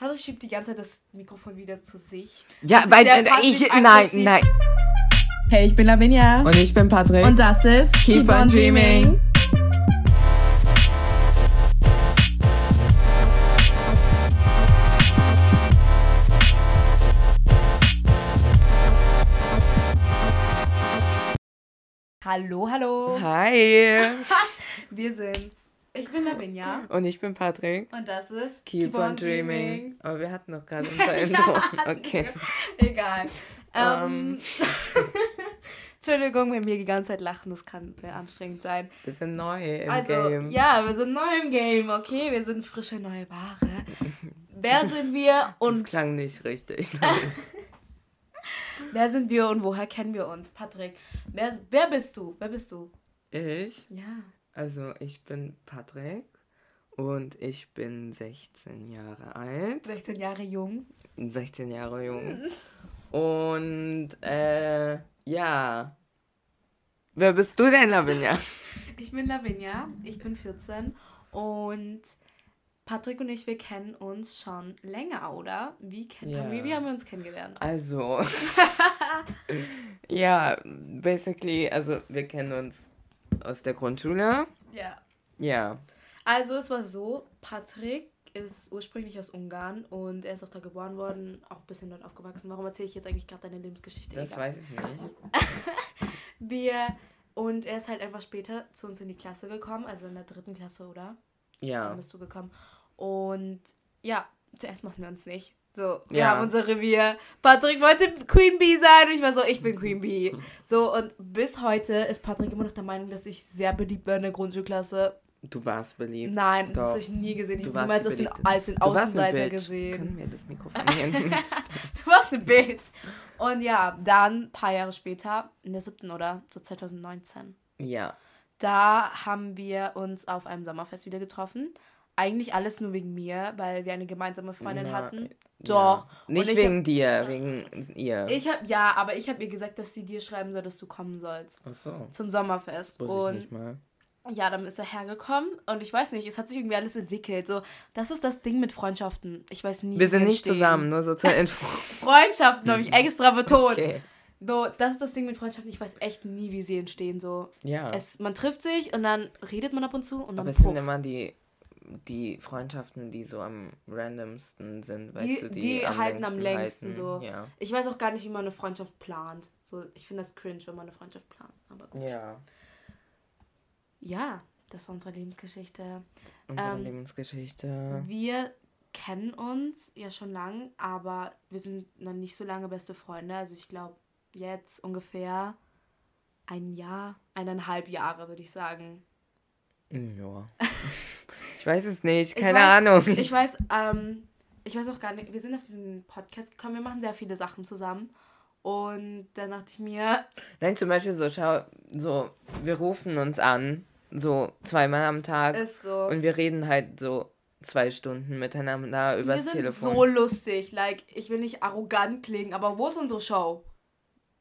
Patrick schiebt die ganze Zeit das Mikrofon wieder zu sich. Ja, Das weil äh, ich, nein, nein. Hey, ich bin Lavinia. Und ich bin Patrick. Und das ist Keep on Dreaming. Hallo, hallo. Hi. Wir sind's. Ich bin Lavinia. Und ich bin Patrick. Und das ist Keep, on, dreaming. Aber wir hatten noch gerade unser Intro. Okay. Egal. Ähm. Ähm, Entschuldigung, wenn wir die ganze Zeit lachen, das kann sehr anstrengend sein. Wir sind neu im Also, Game. ja, wir sind neu im Game, okay? Wir sind frische neue Ware. Wer sind wir Das und klang nicht richtig. wer sind wir und woher kennen wir uns? Patrick, wer, wer bist du? Wer bist du? ich? Ja. Also, ich bin Patrick. Und ich bin 16 Jahre alt. 16 Jahre jung. 16 Jahre jung. Und, äh, ja. Wer bist du denn, Lavinia? Ich bin Lavinia, ich bin 14 und Patrick und ich, wir kennen uns schon länger, oder? Wie, kennen, Ja. wie, wie haben wir uns kennengelernt? Also, ja, basically, also wir kennen uns aus der Grundschule. Ja. Ja, Also es war so, Patrick ist ursprünglich aus Ungarn und er ist auch da geboren worden, auch ein bisschen dort aufgewachsen. Warum erzähle ich jetzt eigentlich gerade deine Lebensgeschichte? das Egal. weiß ich nicht. Wir und er ist halt einfach später zu uns in die Klasse gekommen, also in der dritten Klasse, oder? Dann Ja, bist du gekommen. Und ja, zuerst machen wir uns nicht. So, wir Ja. haben unser Revier. Patrick wollte Queen Bee sein und ich war so, ich bin Queen Bee. So, und bis heute ist Patrick immer noch der Meinung, dass ich sehr beliebt war in der Grundschulklasse. du warst beliebt. Nein, das Doch. habe ich nie gesehen. Ich habe niemals als den, als den Außenseiter gesehen. Können wir das Mikrofon hier? Du warst eine Bitch. Und ja, dann ein paar Jahre später, in der siebten oder so 2019, Ja, da haben wir uns auf einem Sommerfest wieder getroffen. Eigentlich alles nur wegen mir, weil wir eine gemeinsame Freundin Ja, hatten. ja. Doch. Nicht Und ich wegen dir, wegen ihr. Ich habe ja, aber ich habe ihr gesagt, dass sie dir schreiben soll, dass du kommen sollst Ach so, zum Sommerfest. und nicht mal. ja, dann ist er hergekommen und ich weiß nicht, es hat sich irgendwie alles entwickelt. So, das ist das Ding mit Freundschaften. Ich weiß nie. Wir sind nicht entstehen. zusammen, nur so zur Info. Freundschaften habe ich extra betont. Okay. So, das ist das Ding mit Freundschaften. Ich weiß echt nie, wie sie entstehen. So, Ja. es, man trifft sich und dann redet man ab und zu und dann Aber es puff. sind immer die, die Freundschaften, die so am randomsten sind, weißt Die- du, die, die halten am längsten halten. so. Ja. Ich weiß auch gar nicht, wie man eine Freundschaft plant. So, ich finde das cringe, wenn man eine Freundschaft plant. Aber gut. ja, Ja, das war unsere Lebensgeschichte. unsere Ähm, Lebensgeschichte. Wir kennen uns ja schon lang, aber wir sind noch nicht so lange beste Freunde. Also ich glaube, jetzt ungefähr ein Jahr, eineinhalb Jahre, würde ich sagen. Ja. Ich weiß es nicht, Ich keine weiß- Ahnung. Ich weiß, ähm, ich weiß auch gar nicht, wir sind auf diesen Podcast gekommen, wir machen sehr viele Sachen zusammen. Und dann dachte ich mir, Nein, zum Beispiel so, schau, so, wir rufen uns an, so zweimal am Tag ist so. und wir reden halt so zwei Stunden miteinander wir übers sind Telefon. so lustig. Like, ich will nicht arrogant klingen, aber wo ist unsere Show?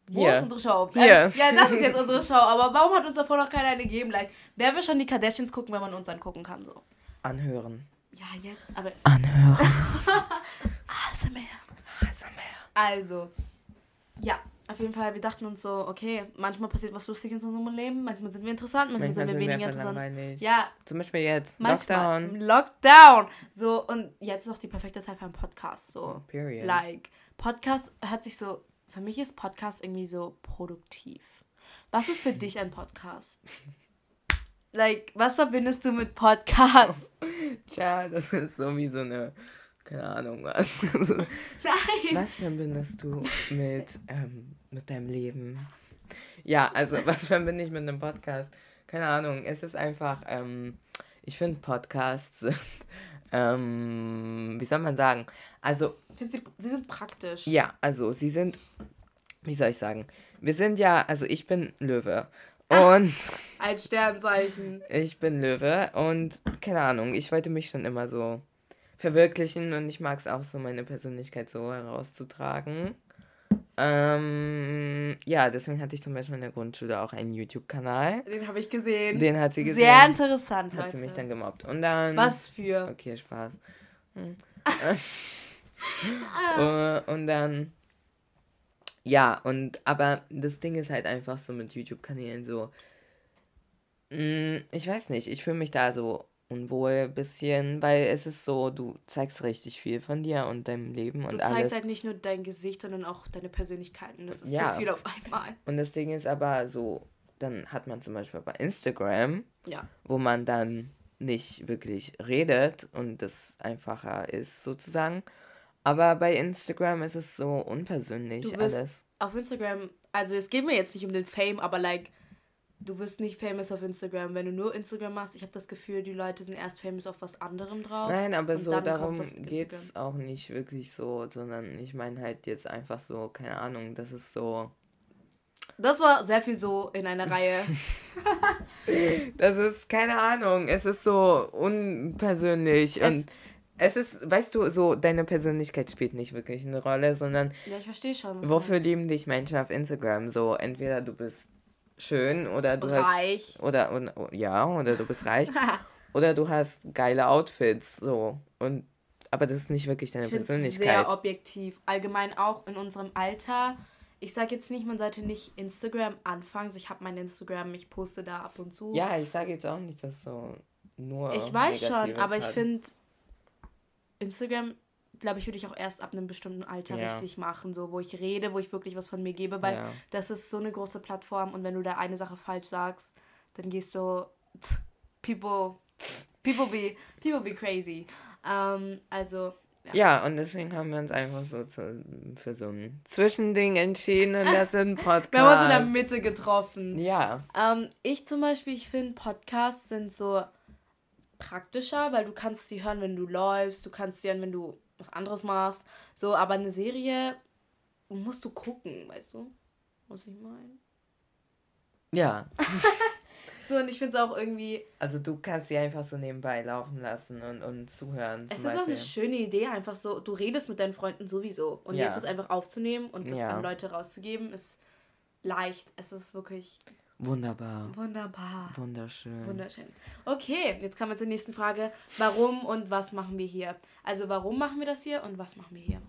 Wo Hier. ist unsere Show? Ähm, ja, das ist jetzt unsere Show. Aber warum hat uns davor noch keiner eine gegeben? Like, wer will schon die Kardashians gucken, wenn man uns angucken kann? So. Anhören. Ja, jetzt, aber Anhören. ASMR. Also, ja, auf jeden Fall, wir dachten uns so, okay, manchmal passiert was Lustiges in unserem Leben, manchmal sind wir interessant, manchmal, Manchmal sind wir weniger interessant. langweilig. Ja, Zum Beispiel jetzt, manchmal. Lockdown. Lockdown. So, und jetzt ist auch die perfekte Zeit für einen Podcast. So, Oh, period. like, Podcast hört sich so, für mich ist Podcast irgendwie so produktiv. Was ist für dich ein Podcast? Like, was verbindest du mit Podcast? Tja, das ist so wie so eine, keine Ahnung was. Nein. was verbindest du mit, ähm, mit deinem Leben? Ja, also was verbinde ich mit einem Podcast? Keine Ahnung, es ist einfach, ähm, ich finde Podcasts sind, ähm, wie soll man sagen? Also, Sie, sie sind praktisch. ja, also sie sind, wie soll ich sagen? Wir sind ja, also ich bin Löwe. Und Als Sternzeichen. Ich bin Löwe und keine Ahnung, ich wollte mich schon immer so verwirklichen und ich mag es auch so, meine Persönlichkeit so herauszutragen. Ähm, ja, deswegen hatte ich zum Beispiel in der Grundschule auch einen YouTube-Kanal. Den habe ich gesehen. Den hat sie gesehen. Sehr interessant, Hat Leute. sie mich dann gemobbt. Und dann. Was für? Okay, Spaß. Hm. Uh, und dann, ja, und, aber das Ding ist halt einfach so mit YouTube-Kanälen so, mh, ich weiß nicht, ich fühle mich da so unwohl ein bisschen, weil es ist so, du zeigst richtig viel von dir und deinem Leben und Du alles. zeigst halt nicht nur dein Gesicht, sondern auch deine Persönlichkeiten. Das ist Ja. zu viel auf einmal. Und das Ding ist aber so, dann hat man zum Beispiel bei Instagram, Ja. wo man dann nicht wirklich redet und das einfacher ist sozusagen. Aber bei Instagram ist es so unpersönlich Du wirst- alles. Auf Instagram, also es geht mir jetzt nicht um den Fame, aber like, du wirst nicht famous auf Instagram, wenn du nur Instagram machst. Ich habe das Gefühl, die Leute sind erst famous auf was anderem drauf. Nein, aber so darum geht es auch nicht wirklich so, sondern ich meine halt jetzt einfach so, keine Ahnung, das ist so. Das war sehr viel so in einer Reihe. Das ist, keine Ahnung, es ist so unpersönlich Es- und es ist, weißt du, so deine Persönlichkeit spielt nicht wirklich eine Rolle, sondern ja, ich verstehe schon. wofür lieben dich Menschen auf Instagram? So, entweder du bist schön oder du hast. Reich. Oder, oder, ja, oder du bist reich. oder du hast geile Outfits, so. Und, aber das ist nicht wirklich deine Ich Persönlichkeit. sehr objektiv. Allgemein auch in unserem Alter. Ich sage jetzt nicht, man sollte nicht Instagram anfangen. Also ich habe mein Instagram, ich poste da ab und zu. Ja, ich sage jetzt auch nicht, dass so nur. ich weiß schon, Negatives aber ich hat. finde, Instagram, glaube ich, würde ich auch erst ab einem bestimmten Alter Ja. richtig machen. So, wo ich rede, wo ich wirklich was von mir gebe. Weil Ja. das ist so eine große Plattform und wenn du da eine Sache falsch sagst, dann gehst du. People. People be, people be crazy. Ähm, also, Ja, und deswegen haben wir uns einfach so zu, für so ein Zwischending entschieden und das sind Podcasts. wir haben uns in der Mitte getroffen. Ja, Ähm, ich zum Beispiel, ich finde Podcasts sind so praktischer, weil du kannst sie hören, wenn du läufst, du kannst sie hören, wenn du was anderes machst. So, aber eine Serie musst du gucken, weißt du? Was ich meine? ja. So, und ich finde es auch irgendwie, Also du kannst sie einfach so nebenbei laufen lassen und, und zuhören. es ist auch eine Beispiel. schöne Idee, einfach so, du redest mit deinen Freunden sowieso. Und Ja. jetzt es einfach aufzunehmen und das Ja. an Leute rauszugeben, ist leicht. Es ist wirklich Wunderbar. wunderbar. Wunderschön. Wunderschön. Okay, jetzt kommen wir zur nächsten Frage. Warum und was machen wir hier? Also warum machen wir das hier und was machen wir hier?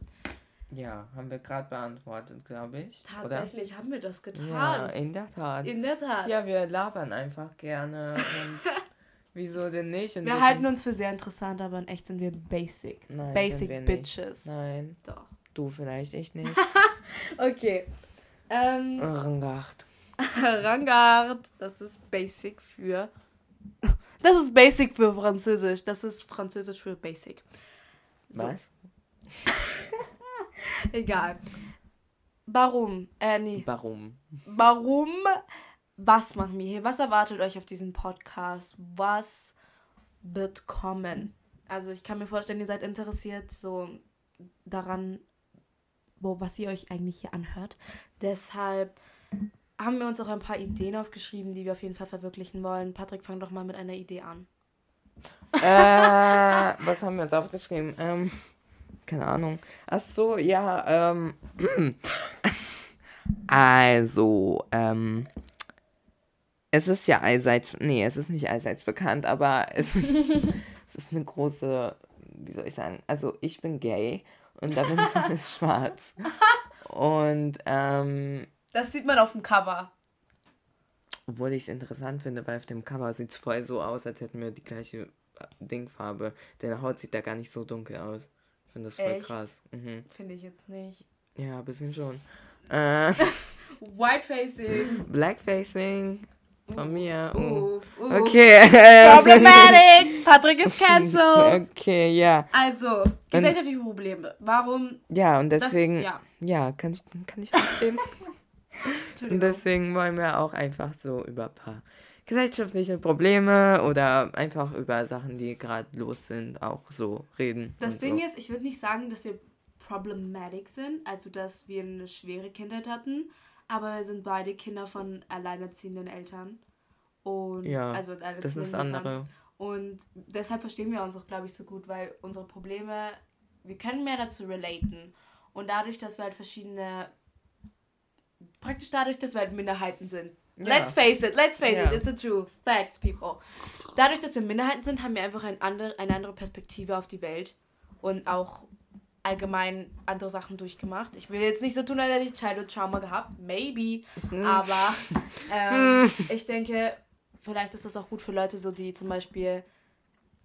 Ja, haben wir gerade beantwortet, glaube ich. Tatsächlich haben wir das Oder? getan. Ja, in der Tat. In der Tat. Ja, wir labern einfach gerne. Wieso denn nicht? Und wir halten uns für sehr interessant, aber in echt sind wir basic. Nein, basic wir. Bitches. Nein, Doch. du vielleicht, ich nicht. Okay. Ähm, Rangacht. Rangard, das ist basic für. Das ist basic für Französisch. Das ist Französisch für basic. So. Was? Egal. Warum? Äh, nee. Warum? Warum? Was machen wir hier? Was erwartet euch auf diesem Podcast? Was wird kommen? Also ich kann mir vorstellen, ihr seid interessiert so daran, wo, was ihr euch eigentlich hier anhört. Deshalb haben wir uns auch ein paar Ideen aufgeschrieben, die wir auf jeden Fall verwirklichen wollen. Patrick, fang doch mal mit einer Idee an. äh, was haben wir uns aufgeschrieben? Ähm, keine Ahnung. Ach so, ja, ähm. Also, ähm. Es ist ja allseits, nee, es ist nicht allseits bekannt, aber es ist, es ist eine große, wie soll ich sagen, also ich bin gay und da bin ich schwarz. Und, ähm, Das sieht man auf dem Cover. obwohl ich es interessant finde, weil auf dem Cover sieht es voll so aus, als hätten wir die gleiche äh, Dingfarbe. Deine Haut sieht da gar nicht so dunkel aus. Ich finde das voll Echt? krass. Mhm. Finde ich jetzt nicht. Ja, ein bisschen schon. Äh, Whitefacing. Blackfacing von mir. Uh. Uh, uh. Okay. Problematic. Patrick ist cancelled. okay, ja. Also, gesellschaftliche Probleme. Warum? Ja, und Das, deswegen, ja. ja. kann ich, kann ich ausreden? und deswegen wollen wir auch einfach so über ein paar gesellschaftliche Probleme oder einfach über Sachen, die gerade los sind, auch so reden. Das Ding so. ist, ich würde nicht sagen, dass wir problematic sind, also dass wir eine schwere Kindheit hatten, aber wir sind beide Kinder von alleinerziehenden Eltern. Und Ja, also das ist das andere. Und deshalb verstehen wir uns auch, glaube ich, so gut, weil unsere Probleme, wir können mehr dazu relaten. Und dadurch, dass wir halt verschiedene, praktisch dadurch, dass wir halt Minderheiten sind. Ja. Let's face it, let's face Ja. it, it's the truth. Facts, people. Dadurch, dass wir Minderheiten sind, haben wir einfach ein andere, eine andere Perspektive auf die Welt. Und auch allgemein andere Sachen durchgemacht. Ich will jetzt nicht so tun, als hätte ich Childhood Trauma gehabt. Maybe. Hm. Aber ähm, ich denke, vielleicht ist das auch gut für Leute, so die zum Beispiel.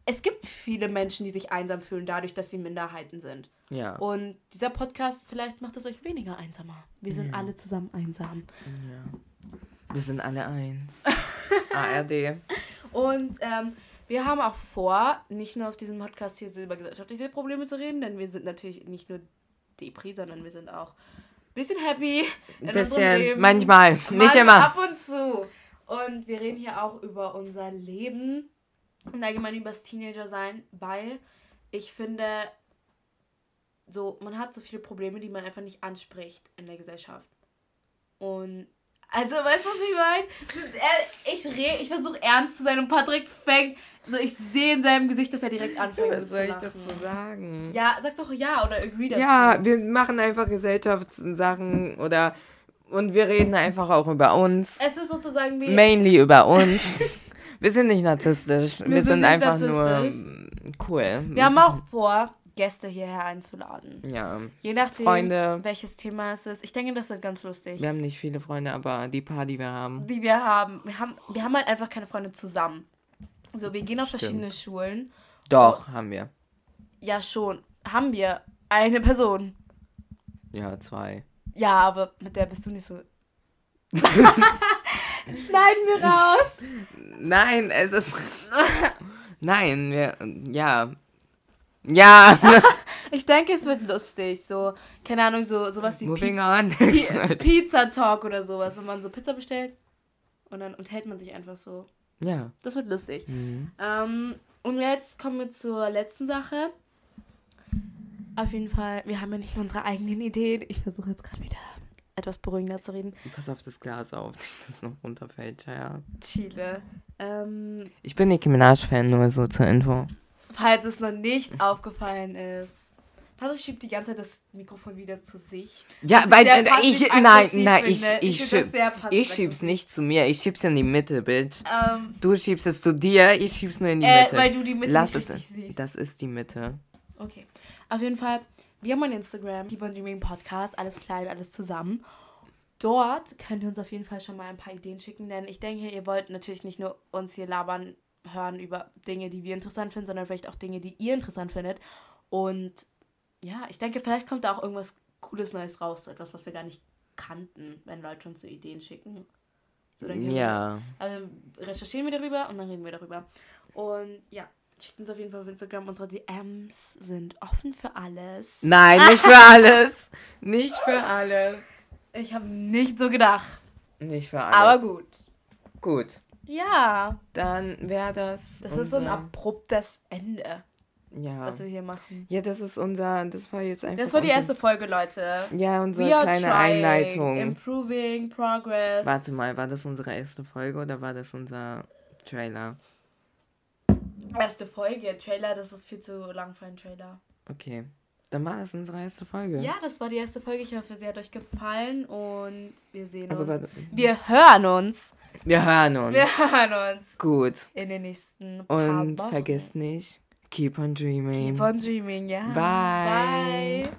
Es gibt viele Menschen, die sich einsam fühlen, dadurch, dass sie Minderheiten sind. Ja. Und dieser Podcast, vielleicht macht es euch weniger einsamer. Wir sind alle zusammen einsam. ja. Wir sind alle eins. ARD. Und ähm, wir haben auch vor, nicht nur auf diesem Podcast hier über gesellschaftliche Probleme zu reden, denn wir sind natürlich nicht nur Depri, sondern wir sind auch ein bisschen happy. in unserem Bisschen, Leben. manchmal, nicht immer. Ab und zu. Und wir reden hier auch über unser Leben und allgemein über das Teenager-Sein, weil ich finde, so, man hat so viele Probleme, die man einfach nicht anspricht in der Gesellschaft. Und, also, weißt du, was ich meine? Ich, ich versuche ernst zu sein und Patrick fängt, so, ich sehe in seinem Gesicht, dass er direkt anfängt Was zu soll ich dazu sagen? Ja, sag doch ja oder agree dazu. Ja, wir machen einfach Gesellschaftssachen oder und wir reden einfach auch über uns. Es ist sozusagen wie... Mainly über uns. Wir sind nicht narzisstisch. Wir, sind sind, nicht einfach nur cool. Wir haben auch vor, Gäste hierher einzuladen. Ja. Je nachdem, Freunde. welches Thema es ist. Ich denke, das wird ganz lustig. Wir haben nicht viele Freunde, aber die paar, die wir haben. Die wir haben. Wir haben, wir haben halt einfach keine Freunde zusammen. So, wir gehen auf Stimmt. verschiedene Schulen. Doch, haben wir. Ja, schon. Haben wir eine Person. Ja, zwei. Ja, aber mit der bist du nicht so. Schneiden wir raus. Nein, es ist. Nein, wir. Ja. Ja. Ich denke, es wird lustig. So, keine Ahnung, so sowas wie Moving Pi on. Pi Pizza Talk oder sowas, wenn man so Pizza bestellt. Und dann unterhält man sich einfach so. ja. Das wird lustig. Mhm. Ähm, und jetzt kommen wir zur letzten Sache. Auf jeden Fall, wir haben ja nicht unsere eigenen Ideen. Ich versuche jetzt gerade wieder etwas beruhigender zu reden. Pass auf das Glas auf, dass das noch runterfällt, ja. Chile. Ähm, Ich bin Nicki Minaj-Fan, nur so zur Info. falls es noch nicht aufgefallen ist. Patrick schiebt die ganze Zeit das Mikrofon wieder zu sich. Ja, weil äh, ich, nein, nein, ich, finde. ich, Ich schieb, ich schieb's nicht zu mir, ich schieb's in die Mitte, Bitch. Ähm, Du schiebst es zu dir, ich schieb's nur in die äh, Mitte. weil du die Mitte Lass nicht es, siehst. das ist die Mitte. Okay. Auf jeden Fall, wir haben ein Instagram, on Dreaming Podcast, alles klein, alles zusammen. Dort könnt ihr uns auf jeden Fall schon mal ein paar Ideen schicken, denn ich denke, ihr wollt natürlich nicht nur uns hier labern hören über Dinge, die wir interessant finden, sondern vielleicht auch Dinge, die ihr interessant findet. Und ja, ich denke, vielleicht kommt da auch irgendwas Cooles Neues raus, etwas, was wir gar nicht kannten, wenn Leute uns so Ideen schicken. So, dann können wir Ja. also recherchieren wir darüber und dann reden wir darüber. Und ja, schickt uns auf jeden Fall auf Instagram. Unsere DMs sind offen für alles. Nein, nicht für alles. Nicht für alles. Ich habe nicht so gedacht. Nicht für alles. Aber gut. gut. Ja, Dann wäre das. das ist so ein unser- abruptes Ende, Ja. was wir hier machen. Ja, das ist unser. Das war jetzt einfach. Das war die unser- erste Folge, Leute. Ja, unsere We kleine trying, Einleitung. Improving, progress. Warte mal, war das unsere erste Folge oder war das unser Trailer? Erste Folge. Trailer, das ist viel zu lang für einen Trailer. Okay. Dann war das unsere erste Folge. Ja, das war die erste Folge. Ich hoffe, sie hat euch gefallen und wir sehen Aber uns. warte. Wir hören uns. Wir hören uns. Wir hören uns Gut. in den nächsten paar Und Wochen. vergiss nicht, keep on dreaming. Keep on dreaming, ja. Bye. Bye.